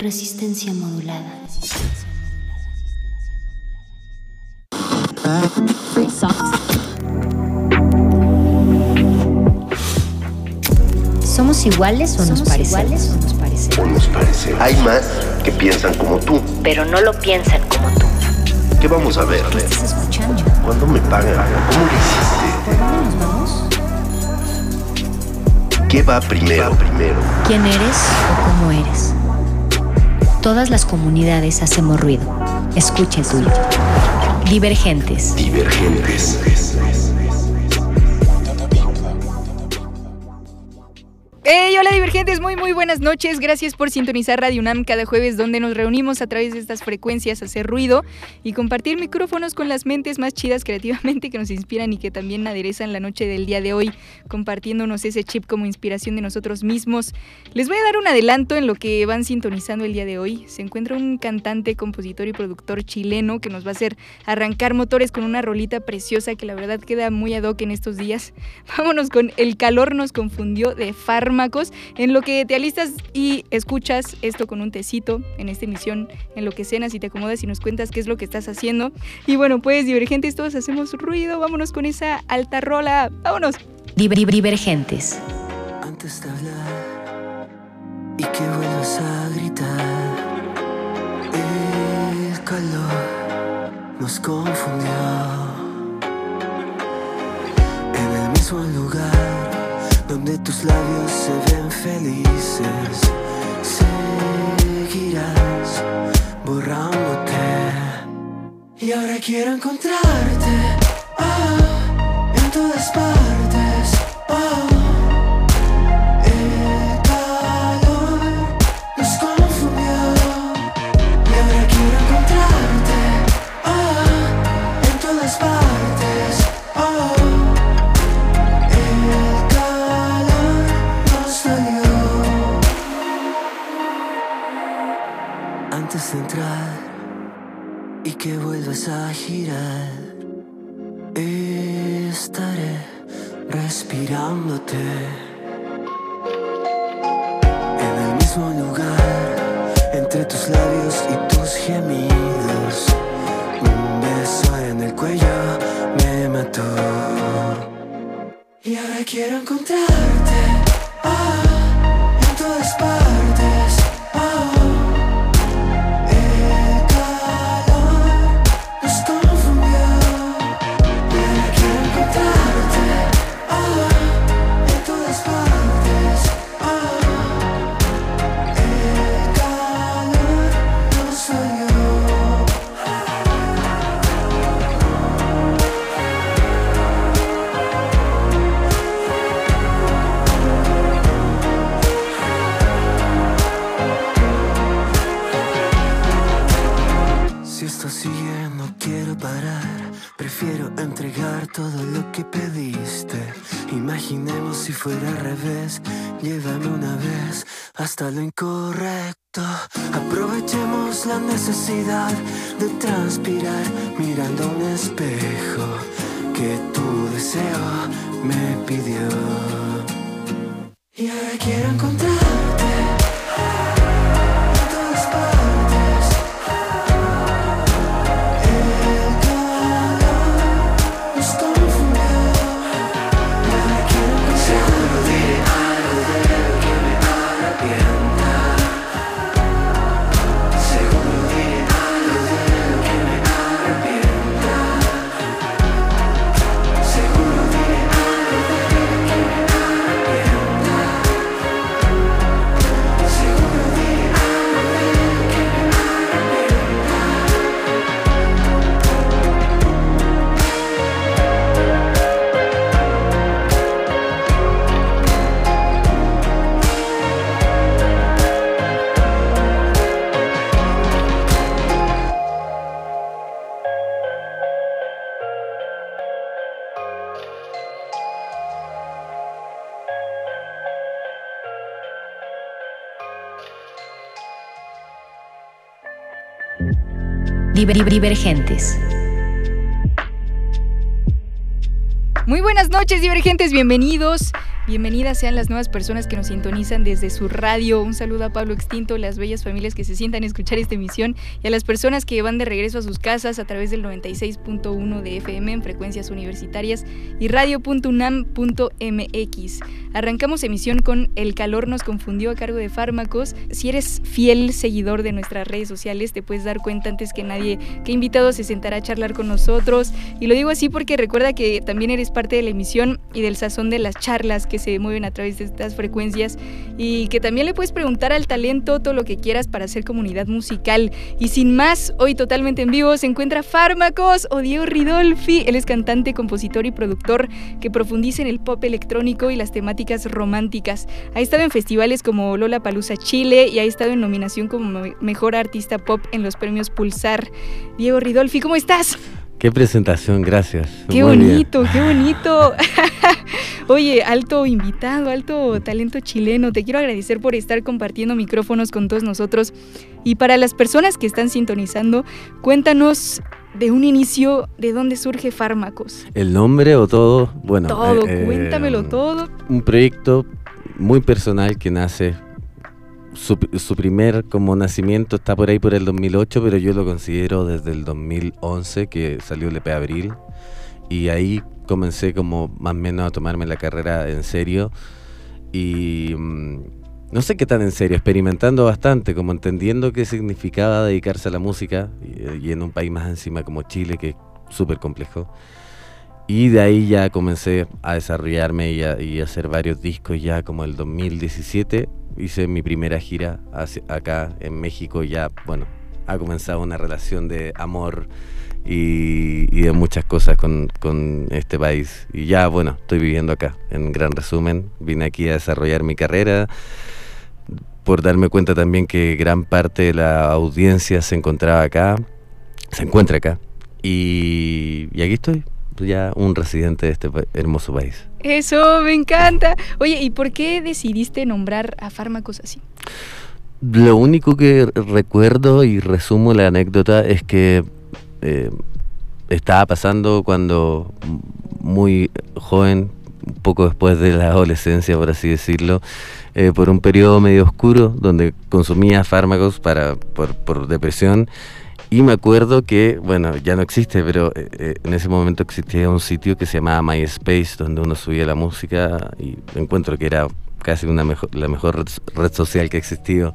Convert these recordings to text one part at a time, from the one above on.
Resistencia modulada. ¿Somos iguales o nos parecemos? o nos parecemos? Hay más que piensan como tú. Pero no lo piensan como tú. ¿Qué vamos a ver? ¿Qué estás escuchando? ¿Cuándo me pagan? ¿Cómo lo ¿Por dónde nos vamos? hiciste? ¿Qué va primero? primero? ¿Quién eres o cómo eres? Todas las comunidades hacemos ruido. Escucha el tuyo. Divergentes. Divergentes. Divergentes, muy muy buenas noches. Gracias por sintonizar Radio UNAM cada jueves donde nos reunimos a través de estas frecuencias a hacer ruido y compartir micrófonos con las mentes más chidas creativamente que nos inspiran y que también aderezan la noche del día de hoy compartiéndonos ese chip como inspiración de nosotros mismos. Les voy a dar un adelanto en lo que van sintonizando el día de hoy. Se encuentra un cantante, compositor y productor chileno que nos va a hacer arrancar motores con una rolita preciosa que la verdad queda muy ad hoc en estos días. Vámonos con El calor nos confundió de fármacos en lo que te alistas y escuchas esto con un tecito en esta emisión, en lo que cenas y te acomodas y nos cuentas qué es lo que estás haciendo. Y bueno, pues divergentes, todos hacemos ruido, vámonos con esa alta rola, vámonos. Diver- Divergentes. Antes de hablar y que vuelvas a gritar, el calor nos confundió. En el mismo lugar donde tus labios se ven felices, seguirás borrándote. Y ahora quiero encontrarte incorrecto. Aprovechemos la necesidad de transpirar mirando un espejo que tu deseo me pidió. Y ahora quiero. Divergentes. Muy buenas noches, divergentes, bienvenidos. Bienvenidas sean las nuevas personas que nos sintonizan desde su radio. Un saludo a Pablo Extinto, las bellas familias que se sientan a escuchar esta emisión y a las personas que van de regreso a sus casas a través del 96.1 de FM en frecuencias universitarias y radio.unam.mx. Arrancamos emisión con El calor nos confundió a cargo de fármacos. Si eres fiel seguidor de nuestras redes sociales, te puedes dar cuenta antes que nadie que invitado se sentará a charlar con nosotros. Y lo digo así porque recuerda que también eres parte de la emisión y del sazón de las charlas que se mueven a través de estas frecuencias y que también le puedes preguntar al talento todo lo que quieras para hacer comunidad musical. Y sin más, hoy totalmente en vivo se encuentra Fármacos o Diego Ridolfi. Él es cantante, compositor y productor que profundiza en el pop electrónico y las temáticas románticas. Ha estado en festivales como Lola Palusa Chile y ha estado en nominación como mejor artista pop en los premios Pulsar. Diego Ridolfi, ¿cómo estás? Qué presentación, gracias. Qué bonito, qué bonito. Oye, alto invitado, alto talento chileno. Te quiero agradecer por estar compartiendo micrófonos con todos nosotros. Y para las personas que están sintonizando, cuéntanos de un inicio, ¿de dónde surge Fármacos? ¿El nombre o todo? Bueno, todo, eh, cuéntamelo todo. Un proyecto muy personal que nace su, primer como nacimiento está por ahí por el 2008, pero yo lo considero desde el 2011 que salió el EP Abril. Y ahí comencé como más o menos a tomarme la carrera en serio. Y mm, no sé qué tan en serio, experimentando bastante, como entendiendo qué significaba dedicarse a la música y, en un país más encima como Chile que es súper complejo. Y de ahí ya comencé a desarrollarme y a, y a hacer varios discos ya como el 2017 hice mi primera gira acá en México. Ya, bueno, ha comenzado una relación de amor y, de muchas cosas con, este país. Y ya, bueno, estoy viviendo acá. En gran resumen, vine aquí a desarrollar mi carrera por darme cuenta también que gran parte de la audiencia se encontraba acá, se encuentra acá. Y aquí estoy, ya un residente de este hermoso país. Eso, me encanta. Oye, ¿y por qué decidiste nombrar a fármacos así? Lo único que recuerdo y resumo la anécdota es que eh, estaba pasando cuando muy joven, un poco después de la adolescencia, por así decirlo, eh, por un periodo medio oscuro donde consumía fármacos para, por, por depresión y me acuerdo que, bueno, ya no existe, pero eh, eh, en ese momento existía un sitio que se llamaba MySpace, donde uno subía la música y encuentro que era casi una mejor, la mejor red, social que existió.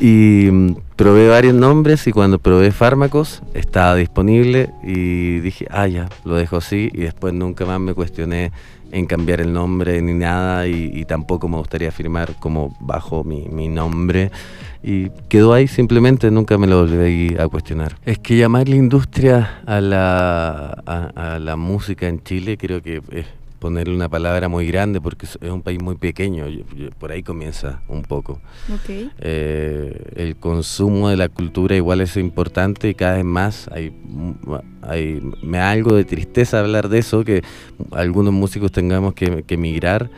Y mm, probé varios nombres y cuando probé fármacos estaba disponible y dije, ah, ya, lo dejo así y después nunca más me cuestioné en cambiar el nombre ni nada y, tampoco me gustaría firmar como bajo mi, mi nombre y quedó ahí simplemente, nunca me lo volví a cuestionar. Es que llamar la industria a la, a, la música en Chile creo que es ponerle una palabra muy grande porque es un país muy pequeño, por ahí comienza un poco. Eh, el consumo de la cultura igual es importante y cada vez más hay, hay, me da algo de tristeza hablar de eso, que algunos músicos tengamos que, que emigrar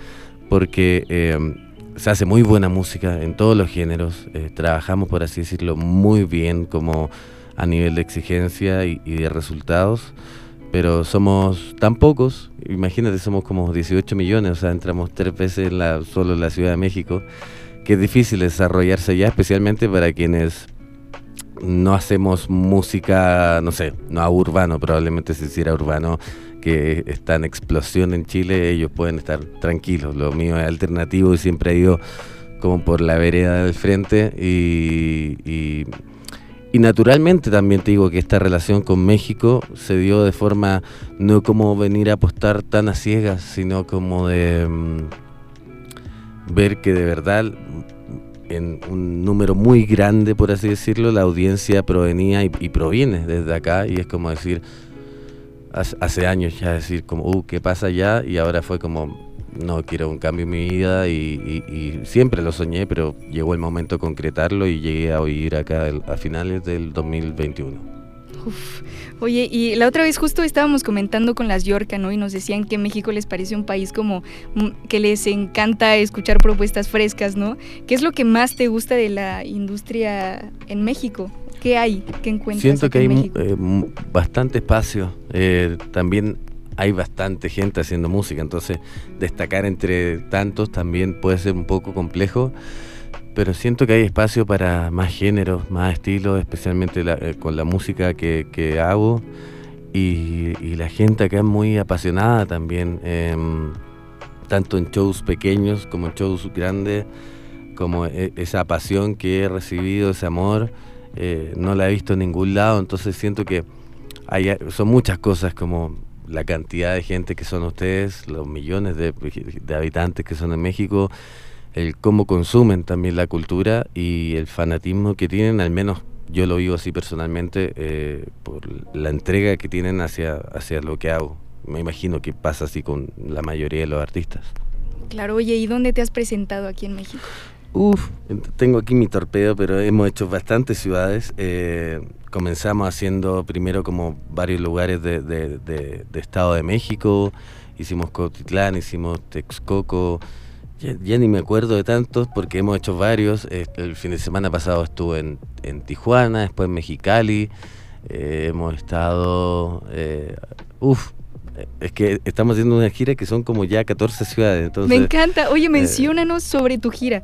porque... Eh, se hace muy buena música en todos los géneros. Eh, trabajamos, por así decirlo, muy bien como a nivel de exigencia y, de resultados. Pero somos tan pocos, imagínate, somos como 18 millones, o sea, entramos tres veces la, solo en la Ciudad de México, que es difícil desarrollarse allá, especialmente para quienes no hacemos música, no sé, no a urbano, probablemente si hiciera urbano que está en explosión en Chile, ellos pueden estar tranquilos. Lo mío es alternativo y siempre ha ido como por la vereda del frente y, y, naturalmente también te digo que esta relación con México se dio de forma no como venir a apostar tan a ciegas, sino como de mm, ver que de verdad en un número muy grande, por así decirlo, la audiencia provenía y, y proviene desde acá y es como decir, hace años ya decir como, uh, ¿qué pasa ya? Y ahora fue como, no, quiero un cambio en mi vida y, siempre lo soñé, pero llegó el momento de concretarlo y llegué a oír acá a finales del 2021. Oye, y la otra vez justo estábamos comentando con las Yorca, ¿no? Y nos decían que México les parece un país como mm, que les encanta escuchar propuestas frescas, ¿no? ¿Qué es lo que más te gusta de la industria en México? ¿Qué hay? ¿Qué encuentras? Siento que hay eh, bastante espacio. Eh, también hay bastante gente haciendo música, entonces destacar entre tantos también puede ser un poco complejo, pero siento que hay espacio para más géneros, más estilos, especialmente eh, con la música que, hago y, la gente acá es muy apasionada también, em, tanto en shows pequeños como en shows grandes, como e, esa pasión que he recibido, ese amor, eh, no la he visto en ningún lado, entonces siento que hay, son muchas cosas como la cantidad de gente que son ustedes, los millones de, habitantes que son en México, el cómo consumen también la cultura y el fanatismo que tienen, al menos yo lo vivo así personalmente, eh, por la entrega que tienen hacia, hacia lo que hago. Me imagino que pasa así con la mayoría de los artistas. Claro, oye, ¿y dónde te has presentado aquí en México? Uf, tengo aquí mi torpedo, pero hemos hecho bastantes ciudades. Eh, comenzamos haciendo primero como varios lugares de, Estado de México, hicimos Cotitlán, hicimos Texcoco, ya, ni me acuerdo de tantos porque hemos hecho varios. Eh, el fin de semana pasado estuve en, Tijuana, después en Mexicali, eh, hemos estado... uf, es que estamos haciendo una gira que son como ya 14 ciudades. Entonces, me encanta. Oye, menciónanos sobre tu gira.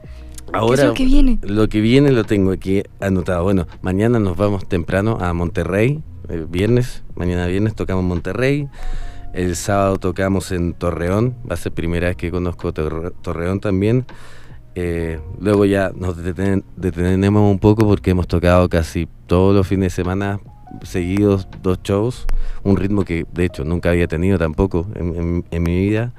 Ahora, ¿Qué es lo que viene? Lo que viene lo tengo aquí anotado. Bueno, mañana nos vamos temprano a Monterrey, el viernes, mañana viernes tocamos en Monterrey. El sábado tocamos en Torreón, va a ser primera vez que conozco Torreón también. Eh, luego ya nos detenemos un poco porque hemos tocado casi todos los fines de semana seguidos dos shows, un ritmo que de hecho nunca había tenido tampoco en, mi vida.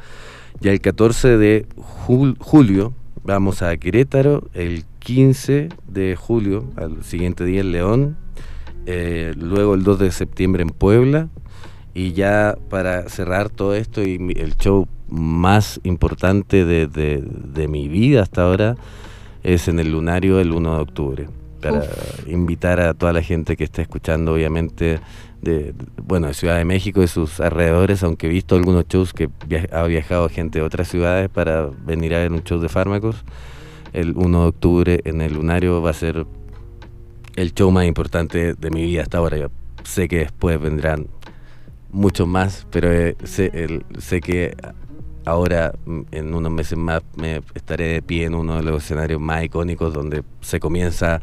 Ya el 14 de julio Vamos a Querétaro el 15 de julio, al siguiente día en León, eh, luego el 2 de septiembre en Puebla. Y ya para cerrar todo esto y el show más importante de, mi vida hasta ahora es en el Lunario el 1 de octubre para invitar a toda la gente que está escuchando obviamente de, bueno, de Ciudad de México y sus alrededores, aunque he visto algunos shows que ha viajado gente de otras ciudades para venir a ver un show de fármacos. El 1 de octubre en el Lunario va a ser el show más importante de mi vida hasta ahora. Sé que después vendrán muchos más, pero eh, sé, sé que ahora mm, en unos meses más me estaré de pie en uno de los escenarios más icónicos donde se comienza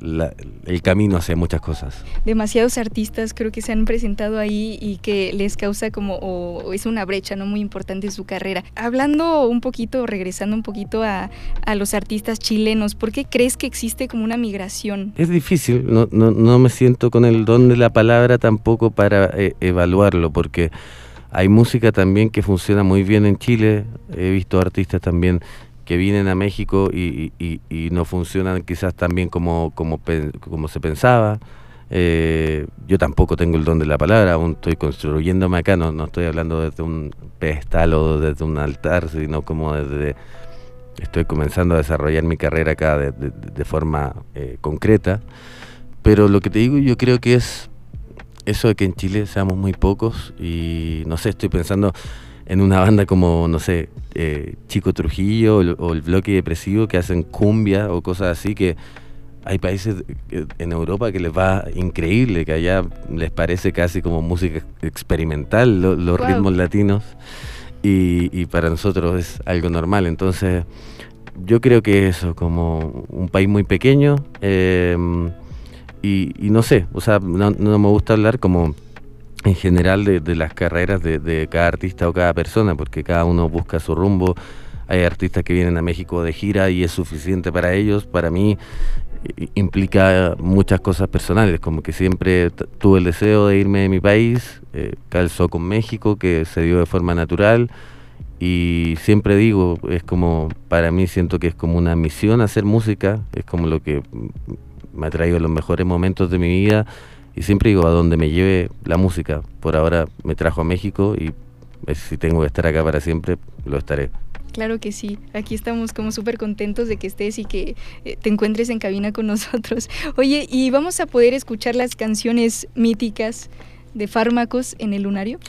el camino hacia muchas cosas. Demasiados artistas creo que se han presentado ahí y que les causa como, o, es una brecha no muy importante en su carrera. Hablando un poquito, regresando un poquito a, los artistas chilenos, ¿por qué crees que existe como una migración? Es difícil, no, no, no me siento con el don de la palabra tampoco para eh, evaluarlo, porque hay música también que funciona muy bien en Chile, he visto artistas también que vienen a México y, no funcionan quizás tan bien como, como, como se pensaba. Eh, yo tampoco tengo el don de la palabra, aún estoy construyéndome acá, no, no estoy hablando desde un pedestal o desde un altar, sino como desde... Estoy comenzando a desarrollar mi carrera acá de, forma eh, concreta. Pero lo que te digo yo creo que es eso de que en Chile seamos muy pocos y no sé, estoy pensando en una banda como, no sé, eh, Chico Trujillo o el, Bloque Depresivo que hacen cumbia o cosas así que hay países en Europa que les va increíble, que allá les parece casi como música experimental los ritmos latinos y, para nosotros es algo normal. Entonces yo creo que eso, como un país muy pequeño eh, y, no sé, o sea, no, no me gusta hablar como en general de, las carreras de, cada artista o cada persona, porque cada uno busca su rumbo. Hay artistas que vienen a México de gira y es suficiente para ellos. Para mí implica muchas cosas personales, como que siempre tuve el deseo de irme de mi país, eh, calzó con México, que se dio de forma natural. Y siempre digo, es como, para mí siento que es como una misión hacer música, es como lo que me ha traído los mejores momentos de mi vida y siempre digo, a donde me lleve la música. Por ahora me trajo a México y si tengo que estar acá para siempre, lo estaré. Claro que sí, aquí estamos como súper contentos de que estés y que eh, te encuentres en cabina con nosotros. Oye, ¿y vamos a poder escuchar las canciones míticas de fármacos en el lunario?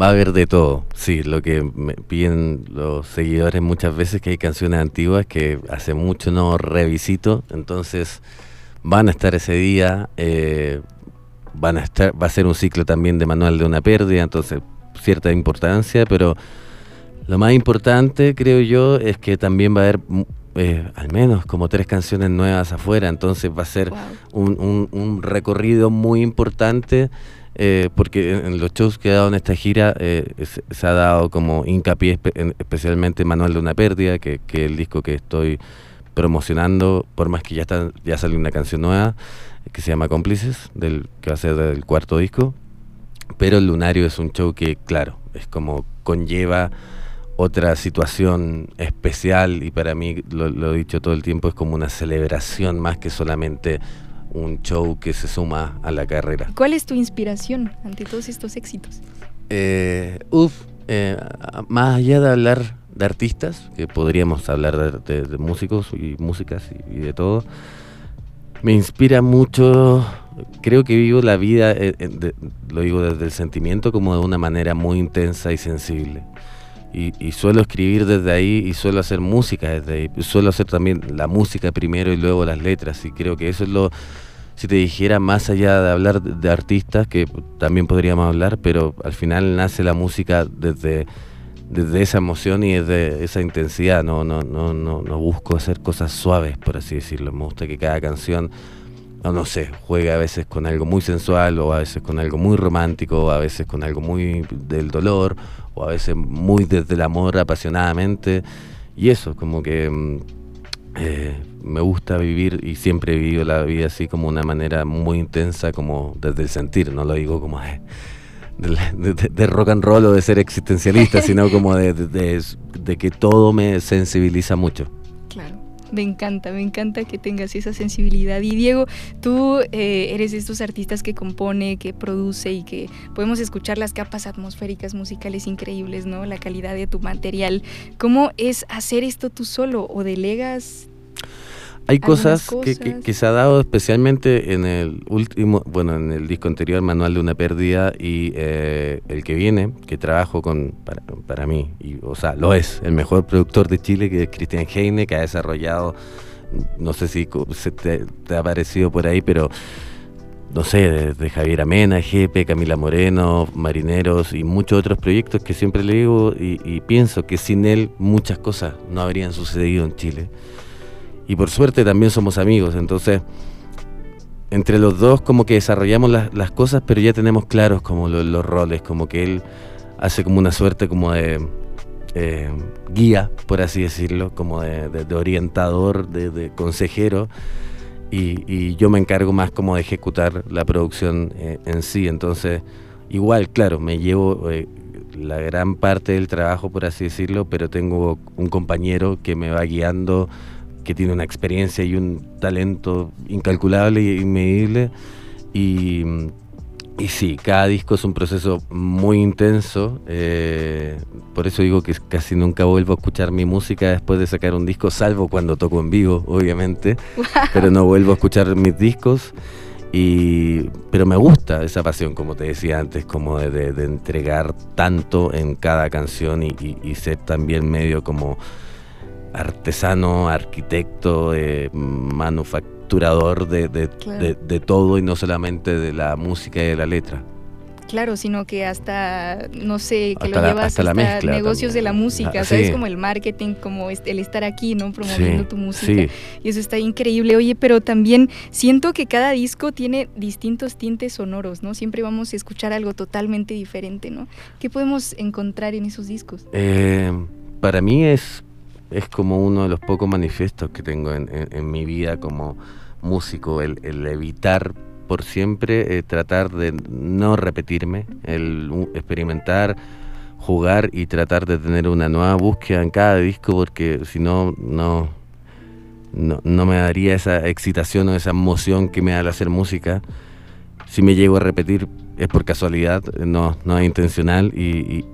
Va a haber de todo, sí, lo que me piden los seguidores muchas veces que hay canciones antiguas que hace mucho no revisito, entonces van a estar ese día, eh, van a estar, va a ser un ciclo también de manual de una pérdida, entonces cierta importancia, pero lo más importante, creo yo, es que también va a haber mm, eh, al menos como tres canciones nuevas afuera, entonces va a ser un, recorrido muy importante. Eh, porque en los shows que he dado en esta gira eh, se, ha dado como hincapié especialmente Manual de una pérdida, que, es el disco que estoy promocionando, por más que ya está, ya salió una canción nueva que se llama Cómplices, del, que va a ser del cuarto disco. Pero el Lunario es un show que, claro, es como conlleva otra situación especial y para mí, lo, he dicho todo el tiempo, es como una celebración más que solamente un show que se suma a la carrera. ¿Cuál es tu inspiración ante todos estos éxitos? Eh, uf, eh, más allá de hablar de artistas, que podríamos hablar de, músicos y músicas y, de todo, me inspira mucho, creo que vivo la vida, eh, lo digo desde el sentimiento, como de una manera muy intensa y sensible. Y, suelo escribir desde ahí y suelo hacer música desde ahí. Suelo hacer también la música primero y luego las letras. Y creo que eso es lo, si te dijera más allá de hablar de, artistas, que también podríamos hablar, pero al final nace la música desde, desde esa emoción y desde esa intensidad. No, no, no, no, no busco hacer cosas suaves, por así decirlo. Me gusta que cada canción no, no sé, juegue a veces con algo muy sensual o a veces con algo muy romántico o a veces con algo muy del dolor o a veces muy desde el amor apasionadamente. Y eso, como que mm, eh, me gusta vivir y siempre he vivido la vida así como una manera muy intensa, como desde el sentir, no lo digo como de, rock and roll o de ser existencialista, sino como de que todo me sensibiliza mucho. Me encanta, me encanta que tengas esa sensibilidad. Y Diego, tú eh, eres de estos artistas que compone, que produce y que podemos escuchar las capas atmosféricas musicales increíbles, ¿no? La calidad de tu material. ¿Cómo es hacer esto tú solo o delegas hay cosas, Que, se ha dado especialmente en el último, bueno, en el disco anterior, Manual de una pérdida, y eh, el que viene, que trabajo con, para, mí, y, o sea, lo es, el mejor productor de Chile, que es Cristian Heine, que ha desarrollado, no sé si se te, ha parecido por ahí, pero no sé, de, Javier Amena, Jepe, Camila Moreno, Marineros y muchos otros proyectos que siempre le digo y, y pienso que sin él muchas cosas no habrían sucedido en Chile y por suerte también somos amigos, entonces entre los dos como que desarrollamos las, cosas, pero ya tenemos claros como los roles, como que él hace como una suerte como de eh, guía, por así decirlo, como de, orientador, de, consejero, y, yo me encargo más como de ejecutar la producción eh, en sí, entonces igual, claro, me llevo... Eh, la gran parte del trabajo, por así decirlo, pero tengo un compañero que me va guiando que tiene una experiencia y un talento incalculable e inmedible. Y, y sí, cada disco es un proceso muy intenso. Eh, por eso digo que casi nunca vuelvo a escuchar mi música después de sacar un disco, salvo cuando toco en vivo, obviamente. Pero no vuelvo a escuchar mis discos. Y, pero me gusta esa pasión, como te decía antes, como de, entregar tanto en cada canción y, y ser también medio como artesano, arquitecto, eh, manufacturador de, todo y no solamente de la música y de la letra. Claro, sino que hasta, no sé, que lo llevas hasta, negocios de la música, ah, ¿sabes? Como el marketing, como el estar aquí, ¿no? Promoviendo tu música. Y eso está increíble. Oye, pero también siento que cada disco tiene distintos tintes sonoros, ¿no? Siempre vamos a escuchar algo totalmente diferente, ¿no? ¿Qué podemos encontrar en esos discos? Eh, para mí es es como uno de los pocos manifiestos que tengo en, mi vida como músico, el, evitar por siempre, eh, tratar de no repetirme, el experimentar, jugar y tratar de tener una nueva búsqueda en cada disco porque si no, no, no me daría esa excitación o esa emoción que me da hacer música. Si me llego a repetir es por casualidad, no, no es intencional y,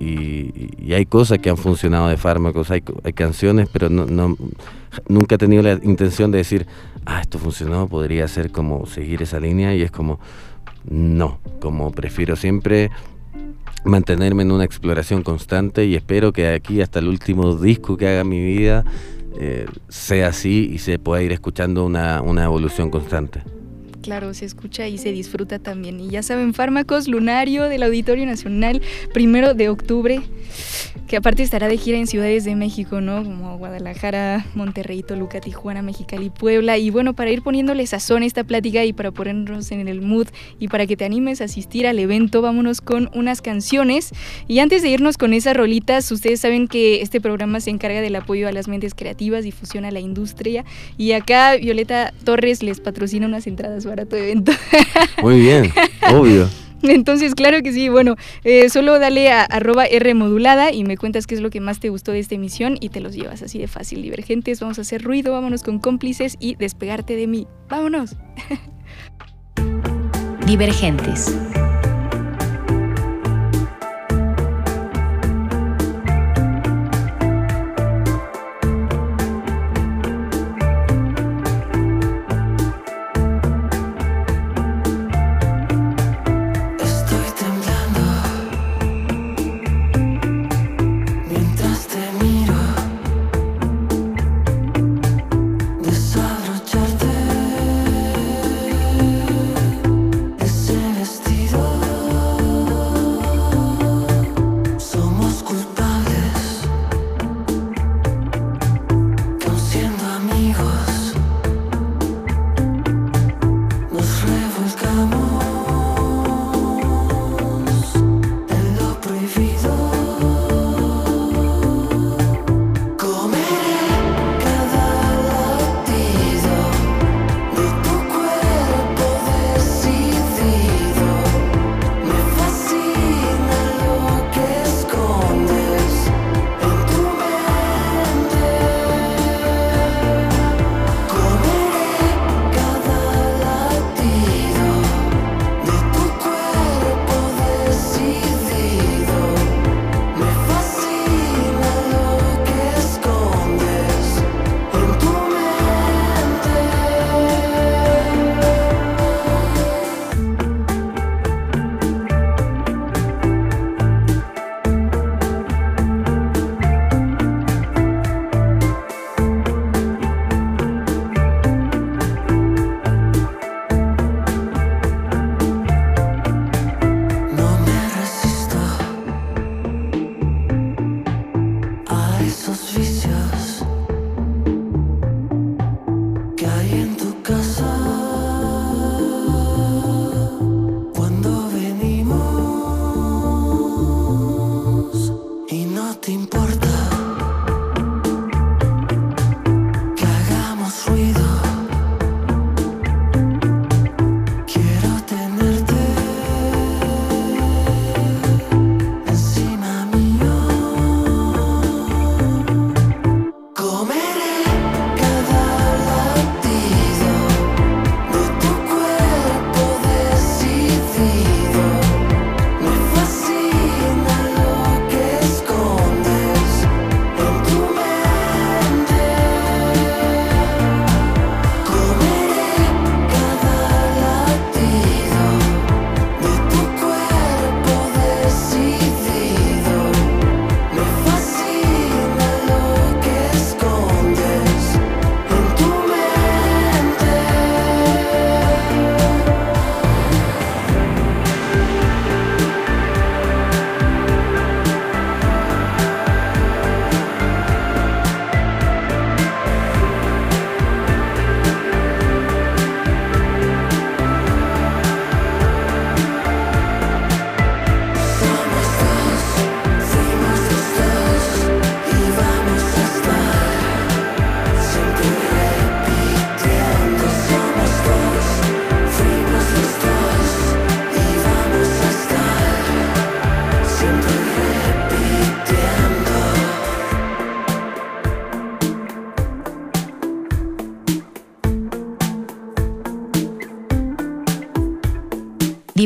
hay cosas que han funcionado de fármacos, hay, hay canciones, pero no, nunca he tenido la intención de decir, ah, esto funcionó, podría ser como seguir esa línea y es como, no, como prefiero siempre mantenerme en una exploración constante y espero que aquí hasta el último disco que haga mi vida eh, sea así y se pueda ir escuchando una evolución constante. Claro, se escucha y se disfruta también. Y ya saben, Fármacos Lunario del Auditorio Nacional, primero de octubre que aparte estará de gira en ciudades de México, ¿no? Como Guadalajara, Monterrey, Toluca, Tijuana, Mexicali, Puebla. Y bueno, para ir poniéndole sazón a esta plática y para ponernos en el mood y para que te animes a asistir al evento, vámonos con unas canciones. Y antes de irnos con esas rolitas, ustedes saben que este programa se encarga del apoyo a las mentes creativas, difusión a la industria. Y acá Violeta Torres les patrocina unas entradas para tu evento. Muy bien, obvio. Entonces, claro que sí, bueno, eh, solo dale a arroba R modulada y me cuentas qué es lo que más te gustó de esta emisión y te los llevas así de fácil. Divergentes, vamos a hacer ruido, vámonos con cómplices y despegarte de mí. Vámonos. Divergentes.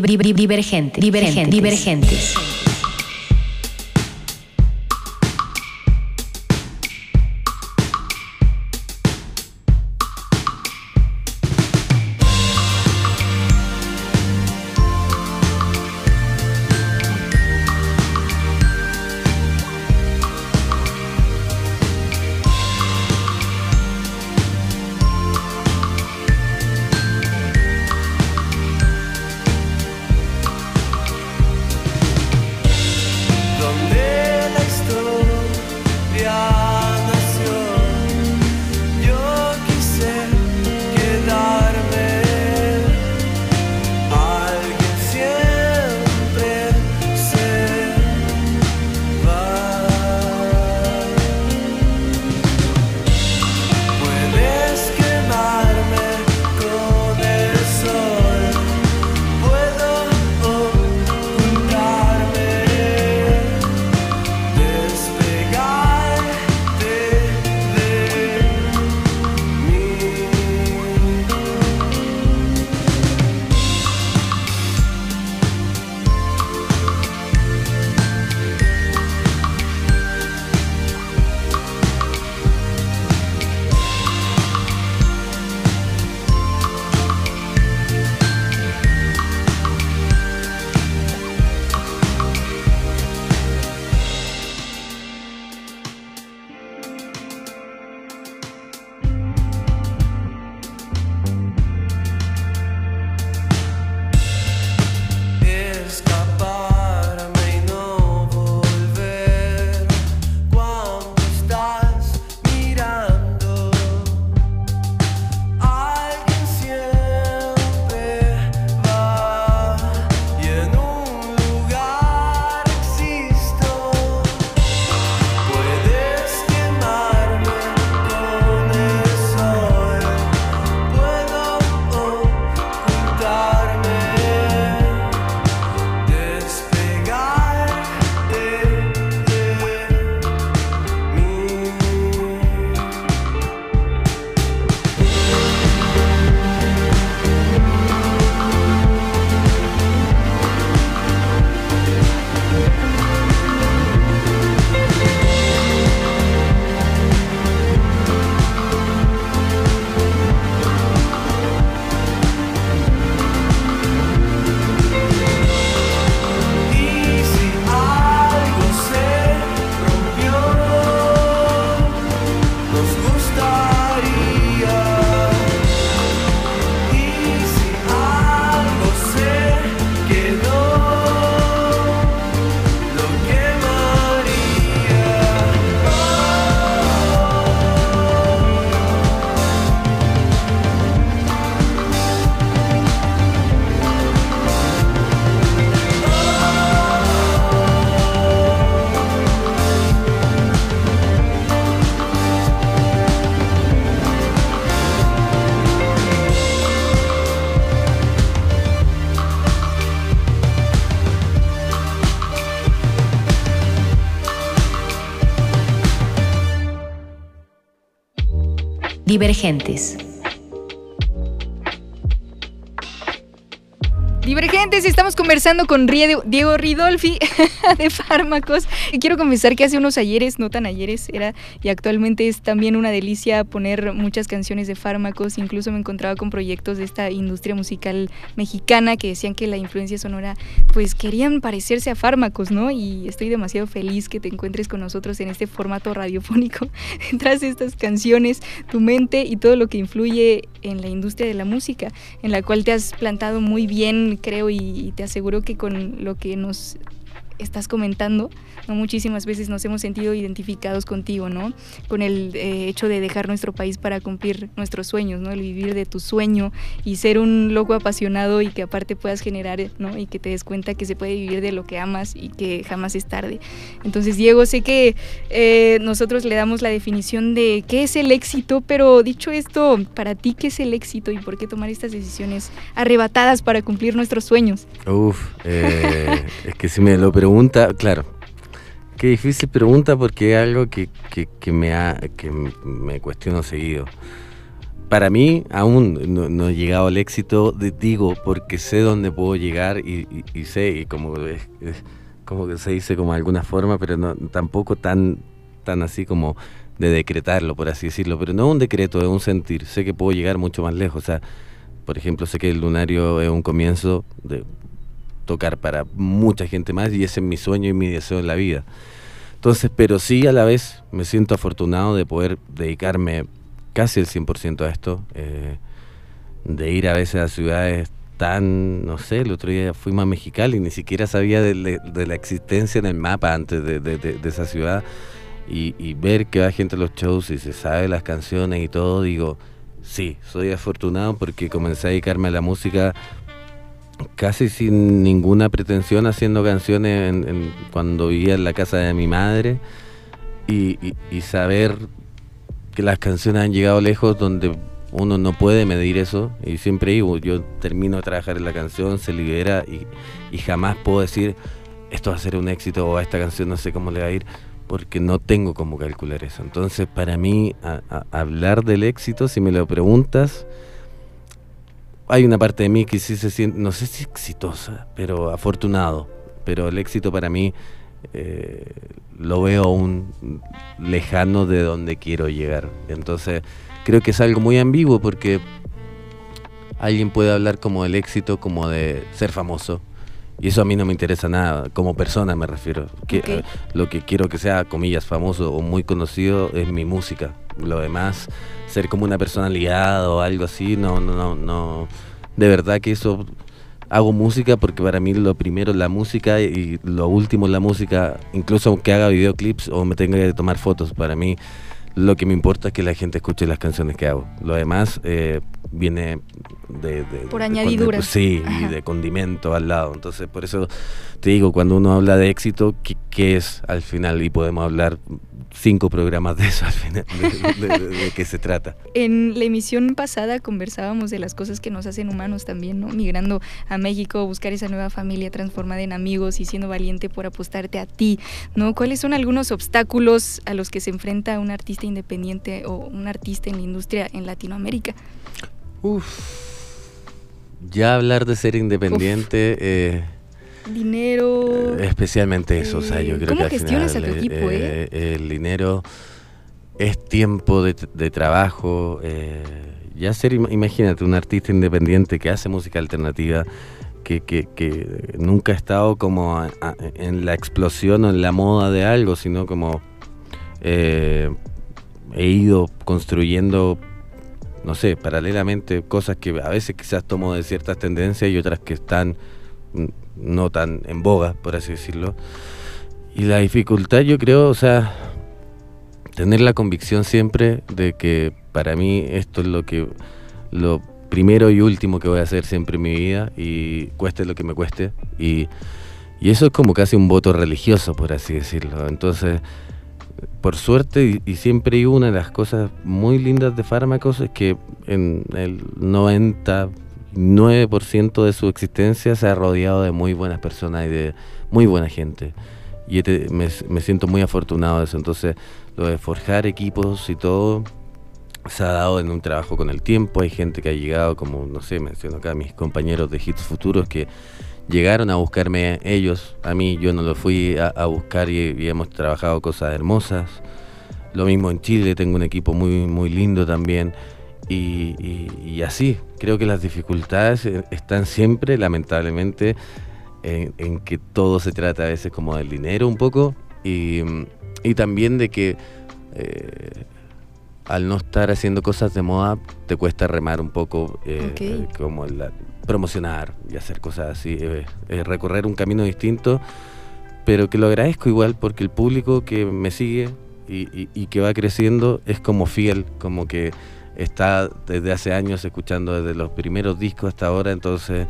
Divergente, divergentes. divergentes. Divergentes. Divergentes, estamos conversando con Diego Ridolfi de Fármacos. Y quiero confesar que hace unos ayeres, no tan ayeres, era y actualmente es también una delicia poner muchas canciones de Fármacos. Incluso me encontraba con proyectos de esta industria musical mexicana que decían que la influencia sonora, pues querían parecerse a Fármacos, ¿no? Y estoy demasiado feliz que te encuentres con nosotros en este formato radiofónico, tras estas canciones, tu mente y todo lo que influye en la industria de la música, en la cual te has plantado muy bien creo y, te aseguro que con lo que nos estás comentando, ¿no? muchísimas veces nos hemos sentido identificados contigo, ¿no? Con el eh, hecho de dejar nuestro país para cumplir nuestros sueños, ¿no? El vivir de tu sueño y ser un loco apasionado y que aparte puedas generar, ¿no? Y que te des cuenta que se puede vivir de lo que amas y que jamás es tarde. Entonces, Diego, sé que eh, nosotros le damos la definición de qué es el éxito, pero dicho esto, para ti, ¿qué es el éxito y por qué tomar estas decisiones arrebatadas para cumplir nuestros sueños? Uf, eh, es que si me lo pregunta, claro, Qué difícil pregunta porque es algo que, me, ha, que me cuestiono seguido. Para mí aún no, he llegado al éxito, digo, porque sé dónde puedo llegar y, sé, y como, como que se dice como de alguna forma, pero no, tampoco tan, tan así como de decretarlo, por así decirlo. Pero no es un decreto, es un sentir. Sé que puedo llegar mucho más lejos. O sea, por ejemplo, sé que el lunario es un comienzo de tocar para mucha gente más y ese es mi sueño y mi deseo en la vida. Entonces, pero sí a la vez me siento afortunado de poder dedicarme casi el 100% a esto, eh, de ir a veces a ciudades tan, no sé, el otro día fuimos a Mexicali ni siquiera sabía de, la existencia en el mapa antes de, esa ciudad y, y, ver que va gente a los shows y se sabe las canciones y todo, digo, sí, soy afortunado porque comencé a dedicarme a la música casi sin ninguna pretensión haciendo canciones cuando vivía en la casa de mi madre y, saber que las canciones han llegado lejos donde uno no puede medir eso y siempre digo, yo termino de trabajar en la canción, se libera y, jamás puedo decir esto va a ser un éxito o esta canción no sé cómo le va a ir porque no tengo cómo calcular eso. Entonces para mí hablar del éxito, si me lo preguntas, hay una parte de mí que sí se siente, no sé si exitosa, pero afortunado. Pero el éxito para mí eh, lo veo aún lejano de donde quiero llegar. Entonces creo que es algo muy ambiguo porque alguien puede hablar como del éxito, como de ser famoso. Y eso a mí no me interesa nada, como persona me refiero. Que, eh, lo que quiero que sea, comillas, famoso o muy conocido es mi música. Lo demás ser como una personalidad o algo así, no, no, no, no. De verdad que eso hago música porque para mí lo primero es la música y lo último es la música, incluso aunque haga videoclips o me tenga que tomar fotos, para mí lo que me importa es que la gente escuche las canciones que hago. Lo demás eh, viene de, Por añadidura. sí, y de condimento al lado. Entonces, por eso te digo, cuando uno habla de éxito, ¿qué, ¿qué, es al final? Y podemos hablar cinco programas de eso al final, de, qué se trata. En la emisión pasada conversábamos de las cosas que nos hacen humanos también, ¿no? Migrando a México, buscar esa nueva familia transformada en amigos y siendo valiente por apostarte a ti, ¿no? ¿Cuáles son algunos obstáculos a los que se enfrenta un artista independiente o un artista en la industria en Latinoamérica? Uf. Ya hablar de ser independiente... Eh, dinero. Eh, especialmente eso, o sea, yo creo ¿Cómo que gestionas a tu equipo, eh, eh? el dinero es tiempo de, trabajo. ya ser, imagínate, un artista independiente que hace música alternativa, que, que, que nunca ha estado como en la explosión o en la moda de algo, sino como he ido construyendo no sé, paralelamente cosas que a veces quizás tomo de ciertas tendencias y otras que están no tan en boga, por así decirlo. Y la dificultad yo creo, o sea, tener la convicción siempre de que para mí esto es lo que lo primero y último que voy a hacer siempre en mi vida y cueste lo que me cueste y, y eso es como casi un voto religioso por así decirlo entonces por suerte y, siempre hay una de las cosas muy lindas de fármacos es que en el 90 9% de su existencia se ha rodeado de muy buenas personas y de muy buena gente. Y me, siento muy afortunado de eso. Entonces, lo de forjar equipos y todo, se ha dado en un trabajo con el tiempo, hay gente que ha llegado, como no sé, menciono acá mis compañeros de Hits Futuros que llegaron a buscarme ellos, a mí yo no lo fui a, buscar y, hemos trabajado cosas hermosas. Lo mismo en Chile, tengo un equipo muy, muy lindo también. Y, así, creo que las dificultades eh, están siempre, lamentablemente, en, que todo se trata a veces como del dinero un poco y, también de que eh, al no estar haciendo cosas de moda te cuesta remar un poco eh, como la, promocionar y hacer cosas así, recorrer un camino distinto, pero que lo agradezco igual porque el público que me sigue y, y que va creciendo es como fiel, como que está desde hace años escuchando desde los primeros discos hasta ahora, entonces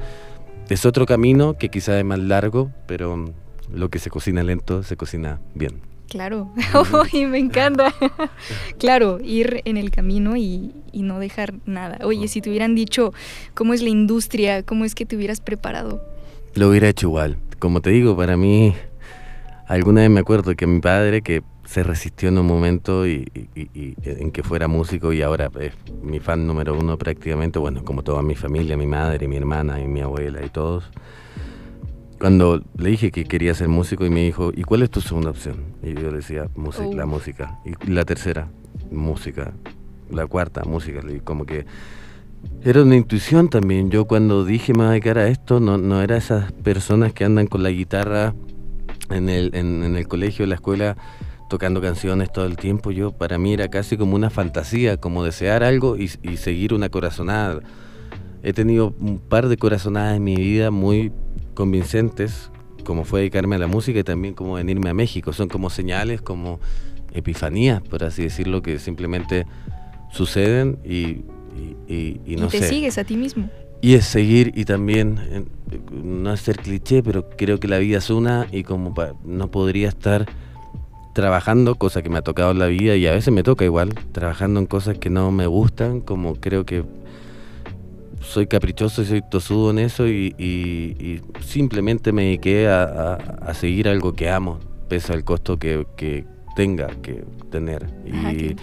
es otro camino que quizás es más largo, pero lo que se cocina lento se cocina bien. Claro, y me encanta. claro, ir en el camino y, y, no dejar nada. Oye, si te hubieran dicho cómo es la industria, cómo es que te hubieras preparado. Lo hubiera hecho igual. Como te digo, para mí, alguna vez me acuerdo que mi padre, que se resistió en un momento y, en que fuera músico y ahora es mi fan número uno prácticamente, bueno, como toda mi familia, mi madre, mi hermana y mi abuela y todos. Cuando le dije que quería ser músico y me dijo, ¿y cuál es tu segunda opción? Y yo le decía, música, la oh. música. Y la tercera, música. La cuarta, música. Y como que era una intuición también. Yo cuando dije me voy a dedicar a esto, no, no era esas personas que andan con la guitarra en el, en, en el colegio, en la escuela, tocando canciones todo el tiempo, yo para mí era casi como una fantasía, como desear algo y, seguir una corazonada. He tenido un par de corazonadas en mi vida muy convincentes, como fue dedicarme a la música y también como venirme a México. Son como señales, como epifanías, por así decirlo, que simplemente suceden y, y, no te sigues a ti mismo. Y es seguir y también, no es ser cliché, pero creo que la vida es una y como no podría estar trabajando, cosa que me ha tocado en la vida y a veces me toca igual, trabajando en cosas que no me gustan, como creo que soy caprichoso y soy tosudo en eso y, simplemente me dediqué a, seguir algo que amo, pese al costo que, tenga que tener. Y,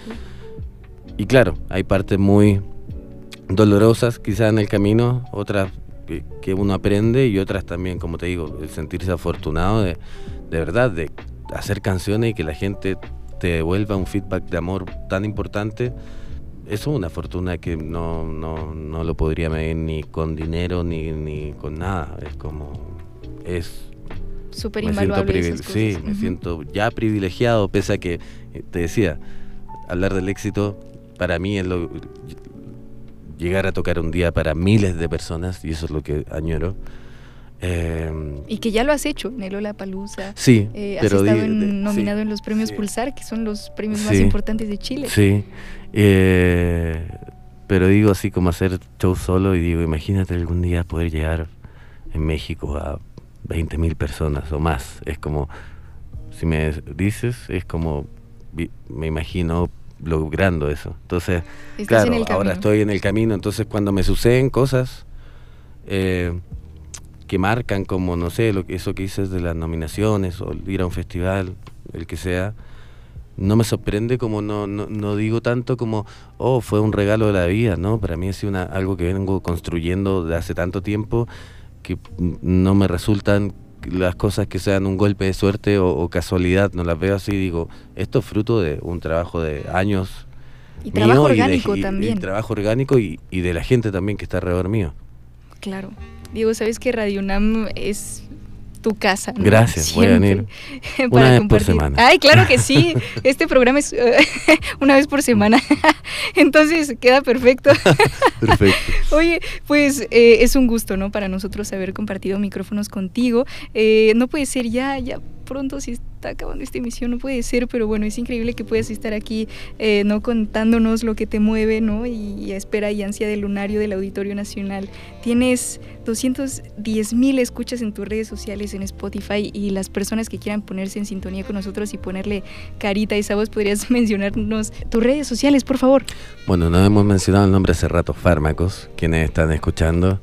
y claro, hay partes muy dolorosas quizás en el camino, otras que, uno aprende y otras también, como te digo, el sentirse afortunado de, de verdad, de hacer canciones y que la gente te devuelva un feedback de amor tan importante, eso es una fortuna que no, no, no lo podría medir ni con dinero ni, ni con nada. Es como. Es. Súper invaluable. Sí, me siento ya privilegiado, pese a que, eh, te decía, hablar del éxito para mí es lo. Llegar a tocar un día para miles de personas, y eso es lo que añoro. Em, y que ya lo has hecho, Nelo La Palusa. Sí, eh, has estado nominado en los premios Pulsar, que son los premios más importantes de Chile. Sí, eh, pero digo así como hacer show solo y digo, imagínate algún día poder llegar en México a 20 mil personas o más. Es como, si me dices, es como, me imagino logrando eso. Entonces, claro, ahora estoy en el camino, entonces cuando me suceden cosas... Eh, que marcan como, no sé, lo, eso que dices de las nominaciones o ir a un festival, el que sea, no me sorprende como no, no, digo tanto como, oh, fue un regalo de la vida, ¿no? Para mí sido una, algo que vengo construyendo de hace tanto tiempo que no me resultan las cosas que sean un golpe de suerte o, casualidad, no las veo así, digo, esto es fruto de un trabajo de años. Y trabajo orgánico también. Y trabajo orgánico y, y de la gente también que está alrededor mío. Claro. Digo, sabes que Radio UNAM es tu casa. Gracias, voy a venir una vez por semana. Ay, claro que sí. Este programa es una vez por semana. Entonces queda perfecto. perfecto. Oye, pues eh, es un gusto, ¿no? Para nosotros haber compartido micrófonos contigo. Eh, no puede ser ya, ya pronto si está acabando esta emisión, no puede ser, pero bueno, es increíble que puedas estar aquí, eh, ¿no? Contándonos lo que te mueve, ¿no? Y, espera y ansia del lunario del Auditorio Nacional. Tienes 210 mil escuchas en tus redes sociales, en Spotify, y las personas que quieran ponerse en sintonía con nosotros y ponerle carita a esa ¿podrías mencionarnos tus redes sociales, por favor? Bueno, no hemos mencionado el nombre hace rato, Fármacos, quienes están escuchando.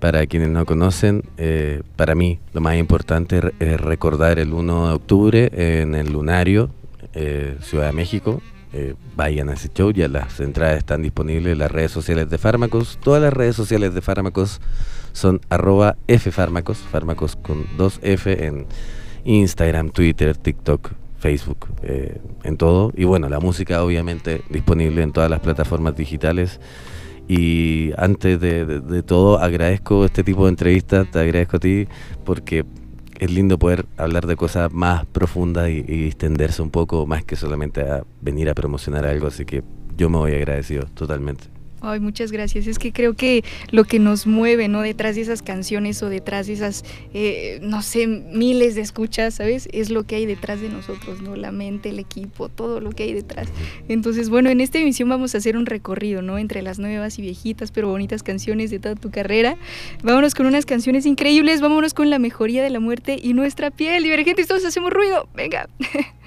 Para quienes no conocen, eh, para mí lo más importante es recordar el 1 de octubre en el Lunario, eh, Ciudad de México, eh, vayan a ese show. Ya las entradas están disponibles en las redes sociales de Fármacos. Todas las redes sociales de Fármacos son arroba Fármacos, Fármacos con dos F en Instagram, Twitter, TikTok, Facebook, eh, en todo. Y bueno, la música obviamente disponible en todas las plataformas digitales. Y antes de, todo, agradezco este tipo de entrevistas, te agradezco a ti porque es lindo poder hablar de cosas más profundas y, y, extenderse un poco más que solamente a venir a promocionar algo, así que yo me voy agradecido totalmente. Ay, muchas gracias. Es que creo que lo que nos mueve, ¿no? Detrás de esas canciones o detrás de esas, eh, no sé, miles de escuchas, ¿sabes? Es lo que hay detrás de nosotros, ¿no? La mente, el equipo, todo lo que hay detrás. Entonces, bueno, en esta emisión vamos a hacer un recorrido, ¿no? Entre las nuevas y viejitas, pero bonitas canciones de toda tu carrera. Vámonos con unas canciones increíbles, vámonos con La mejoría de la muerte y nuestra piel. Divergentes, todos hacemos ruido. Venga.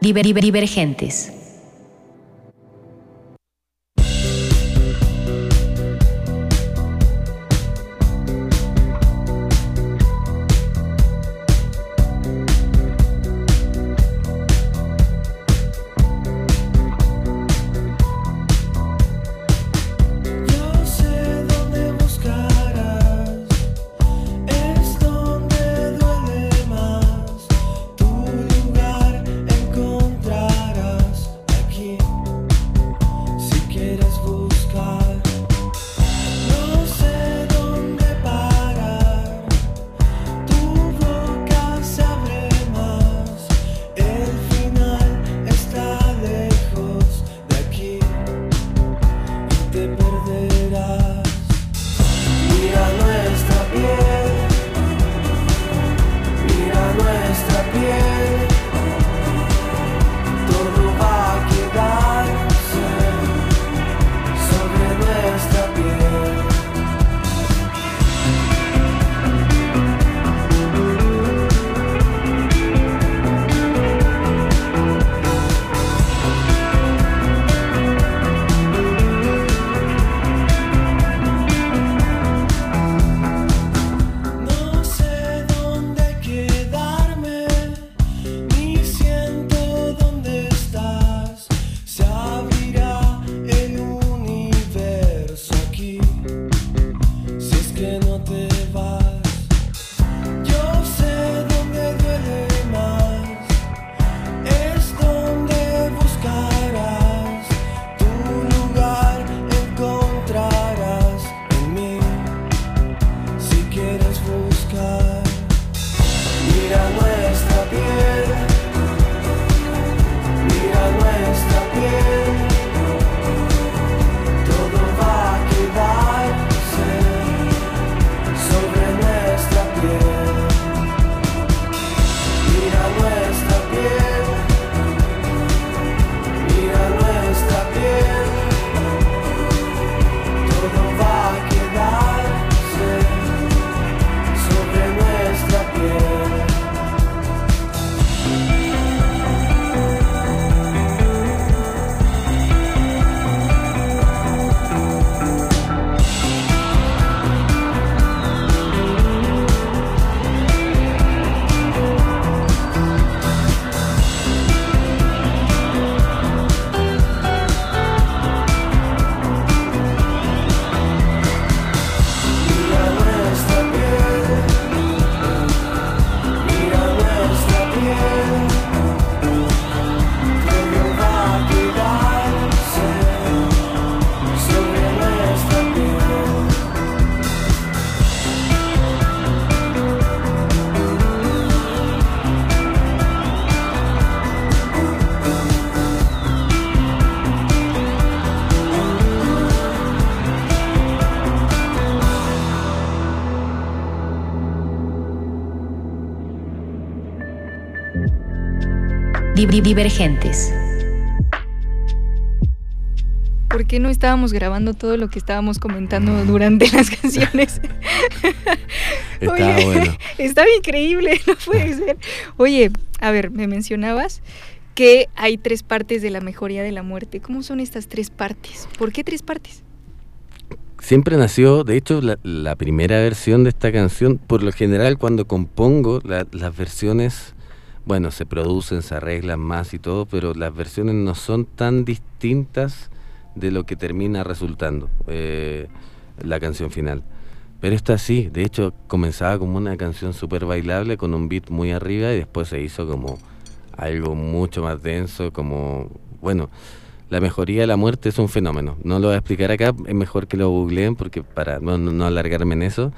Divergentes. Divergentes. ¿Por qué no estábamos grabando todo lo que estábamos comentando durante las canciones? Está bueno. Estaba increíble, no puede ser. Oye, a ver, me mencionabas que hay tres partes de la mejoría de la muerte. ¿Cómo son estas tres partes? ¿Por qué tres partes? Siempre nació, de hecho, la, primera versión de esta canción, por lo general cuando compongo las versiones bueno, se producen, se arreglan más y todo, pero las versiones no son tan distintas de lo que termina resultando eh, la canción final. Pero esta sí, de hecho comenzaba como una canción súper bailable con un beat muy arriba y después se hizo como algo mucho más denso, como, bueno, la mejoría de la muerte es un fenómeno. No lo voy a explicar acá, es mejor que lo googleen porque para no, no, alargarme en eso.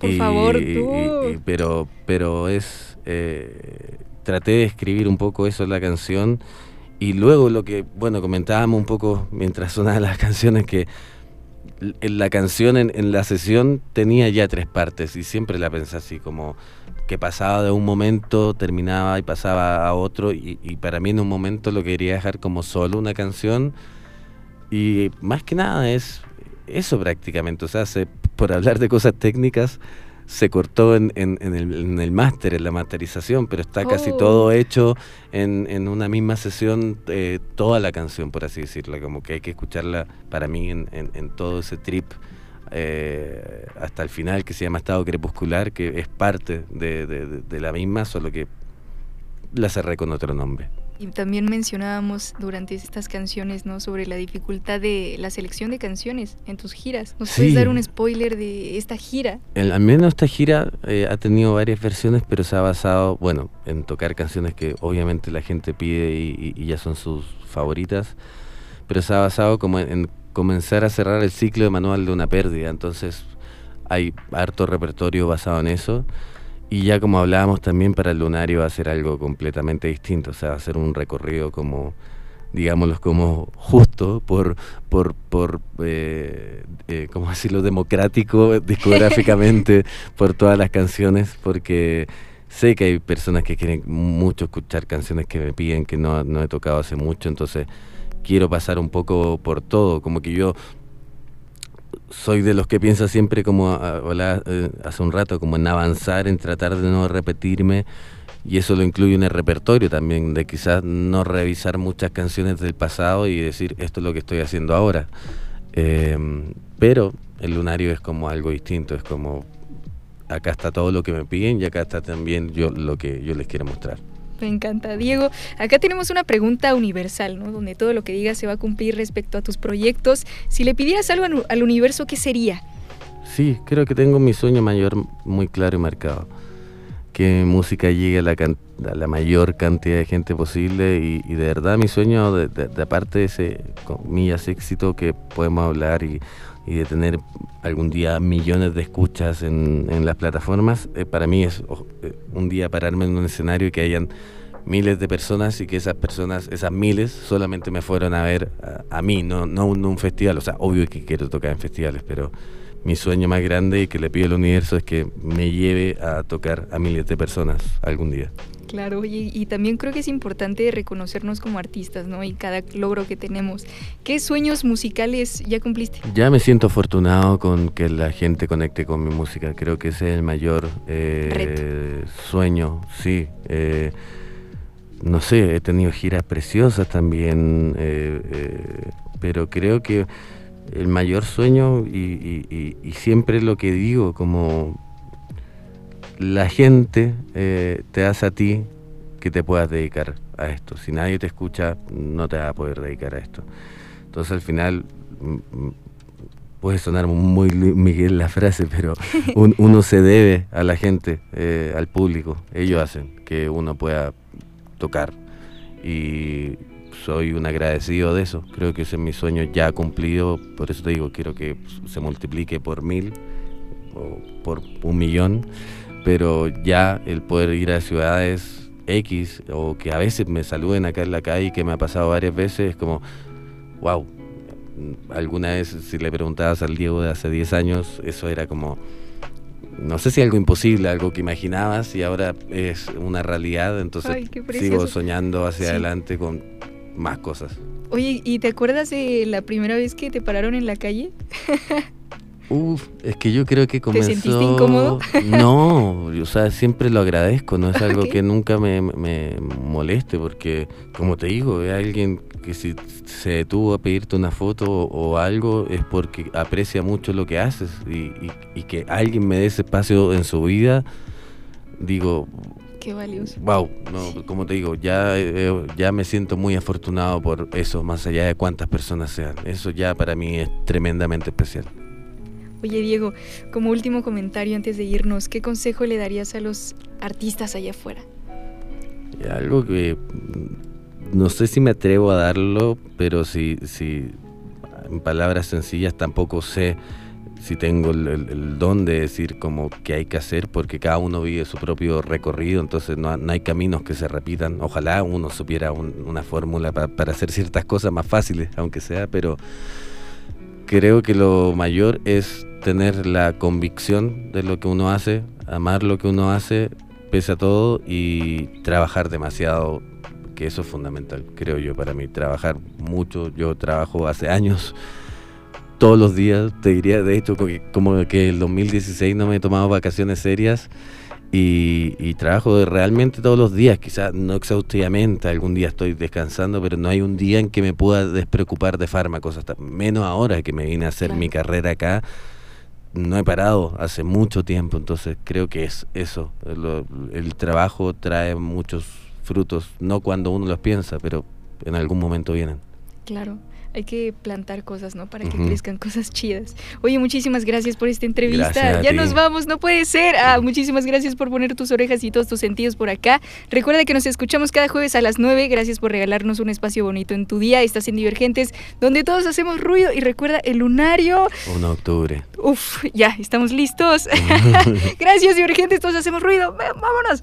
Por favor, tú. pero, pero es... Eh, traté de escribir un poco eso en la canción y luego lo que, bueno, comentábamos un poco mientras sonaban las canciones que en la canción en, la sesión tenía ya tres partes y siempre la pensé así como que pasaba de un momento, terminaba y pasaba a otro y, para mí en un momento lo quería dejar como solo una canción y más que nada es eso prácticamente, o sea, por hablar de cosas técnicas, se cortó en, en, el, en el máster, en la masterización, pero está casi Oh. todo hecho en, en una misma sesión, eh, toda la canción, por así decirlo, como que hay que escucharla para mí en, todo ese trip eh, hasta el final, que se llama Estado Crepuscular, que es parte de, de- de- de la misma, solo que la cerré con otro nombre. Y también mencionábamos durante estas canciones, ¿no? Sobre la dificultad de la selección de canciones en tus giras. ¿Nos puedes Sí. dar un spoiler de esta gira? El- al menos esta gira eh, ha tenido varias versiones, pero se ha basado, bueno, en tocar canciones que obviamente la gente pide y, y- y ya son sus favoritas, pero se ha basado como en, en comenzar a cerrar el ciclo de manual de una pérdida, entonces hay harto repertorio basado en eso. Y ya como hablábamos también para el lunario va a ser algo completamente distinto, o sea, va a ser un recorrido como, digámoslo, como justo por, por, por eh, eh, ¿cómo decirlo?, democrático discográficamente por todas las canciones, porque sé que hay personas que quieren mucho escuchar canciones que me piden que no, no he tocado hace mucho, entonces quiero pasar un poco por todo, como que yo soy de los que piensa siempre como hablaba, eh, hace un rato, como en avanzar, en tratar de no repetirme, y eso lo incluye en el repertorio también, de quizás no revisar muchas canciones del pasado y decir esto es lo que estoy haciendo ahora. Eh, pero el lunario es como algo distinto, es como acá está todo lo que me piden y acá está también yo lo que yo les quiero mostrar. Me encanta. Diego, acá tenemos una pregunta universal, ¿no? Donde todo lo que digas se va a cumplir respecto a tus proyectos. Si le pidieras algo al- universo, ¿qué sería? Sí, creo que tengo mi sueño mayor muy claro y marcado. Que música llegue a la, can- a la mayor cantidad de gente posible y, de verdad mi sueño, de, de- aparte de ese, comillas, éxito que podemos hablar y, y de tener algún día millones de escuchas en, en las plataformas, eh, para mí es eh, un día pararme en un escenario y que hayan miles de personas y que esas personas, esas miles, solamente me fueron a ver a, a mí, no, no un festival. O sea, obvio que quiero tocar en festivales, pero mi sueño más grande y que le pido al universo es que me lleve a tocar a miles de personas algún día. Claro, y, y también creo que es importante reconocernos como artistas, ¿no? Y cada logro que tenemos. ¿Qué sueños musicales ya cumpliste? Ya me siento afortunado con que la gente conecte con mi música. Creo que ese es el mayor eh, sueño, sí. Eh, no sé, he tenido giras preciosas también, eh, pero creo que el mayor sueño y, y- y- y siempre lo que digo, como la gente eh, te hace a ti que te puedas dedicar a esto. Si nadie te escucha, no te vas a poder dedicar a esto. Entonces al final puede sonar muy Miguel la frase, pero un- uno se debe a la gente, eh, al público. Ellos hacen que uno pueda tocar y soy un agradecido de eso. Creo que ese es mi sueño ya cumplido. Por eso te digo, quiero que se multiplique por mil o por un millón. Pero ya el poder ir a ciudades X o que a veces me saluden acá en la calle, que me ha pasado varias veces, es como, wow. Alguna vez, si le preguntabas al Diego de hace 10 años, eso era como, no sé si algo imposible, algo que imaginabas y ahora es una realidad, entonces Ay, sigo soñando hacia Sí. adelante con más cosas. Oye, ¿y te acuerdas de la primera vez que te pararon en la calle? Uf, es que yo creo que comenzó... sentiste incómodo? No, o sea, siempre lo agradezco, no es algo que nunca me, me moleste, porque, como te digo, es alguien que si se detuvo a pedirte una foto o algo es porque aprecia mucho lo que haces y, y- y que alguien me dé ese espacio en su vida, digo, Qué valioso. wow, no, como te digo, ya, eh, ya me siento muy afortunado por eso, más allá de cuántas personas sean. Eso ya para mí es tremendamente especial. Oye, Diego, como último comentario antes de irnos, ¿qué consejo le darías a los artistas allá afuera? Y Algo que mm, no sé si me atrevo a darlo, pero si, si en palabras sencillas tampoco sé si tengo el, don de decir como que hay que hacer, porque cada uno vive su propio recorrido, entonces no, no hay caminos que se repitan. Ojalá uno supiera un- una fórmula pa- para hacer ciertas cosas más fáciles, aunque sea, pero creo que lo mayor es tener la convicción de lo que uno hace, amar lo que uno hace, pese a todo, y trabajar demasiado, que eso es fundamental, creo yo, para mí. Trabajar mucho, yo trabajo hace años todos los días, te diría, de hecho, como que, como que el 2016 no me he tomado vacaciones serias y, y trabajo realmente todos los días, quizás no exhaustivamente, algún día estoy descansando, pero no hay un día en que me pueda despreocupar de fármacos, hasta menos ahora que me vine a hacer Claro. mi carrera acá. No he parado hace mucho tiempo, entonces creo que es eso. lo- el trabajo trae muchos frutos, no cuando uno los piensa, pero en algún momento vienen. Claro. Hay que plantar cosas, ¿no? Para que crezcan cosas chidas. Oye, muchísimas gracias por esta entrevista. Ya nos vamos, no puede ser. Ah, muchísimas gracias por poner tus orejas y todos tus sentidos por acá. Recuerda que nos escuchamos cada jueves a las 9. Gracias por regalarnos un espacio bonito en tu día. Estás en Divergentes, donde todos hacemos ruido. Y recuerda, el lunario. 1 de octubre. Uf, ya, estamos listos. gracias, Divergentes, todos hacemos ruido. Vámonos.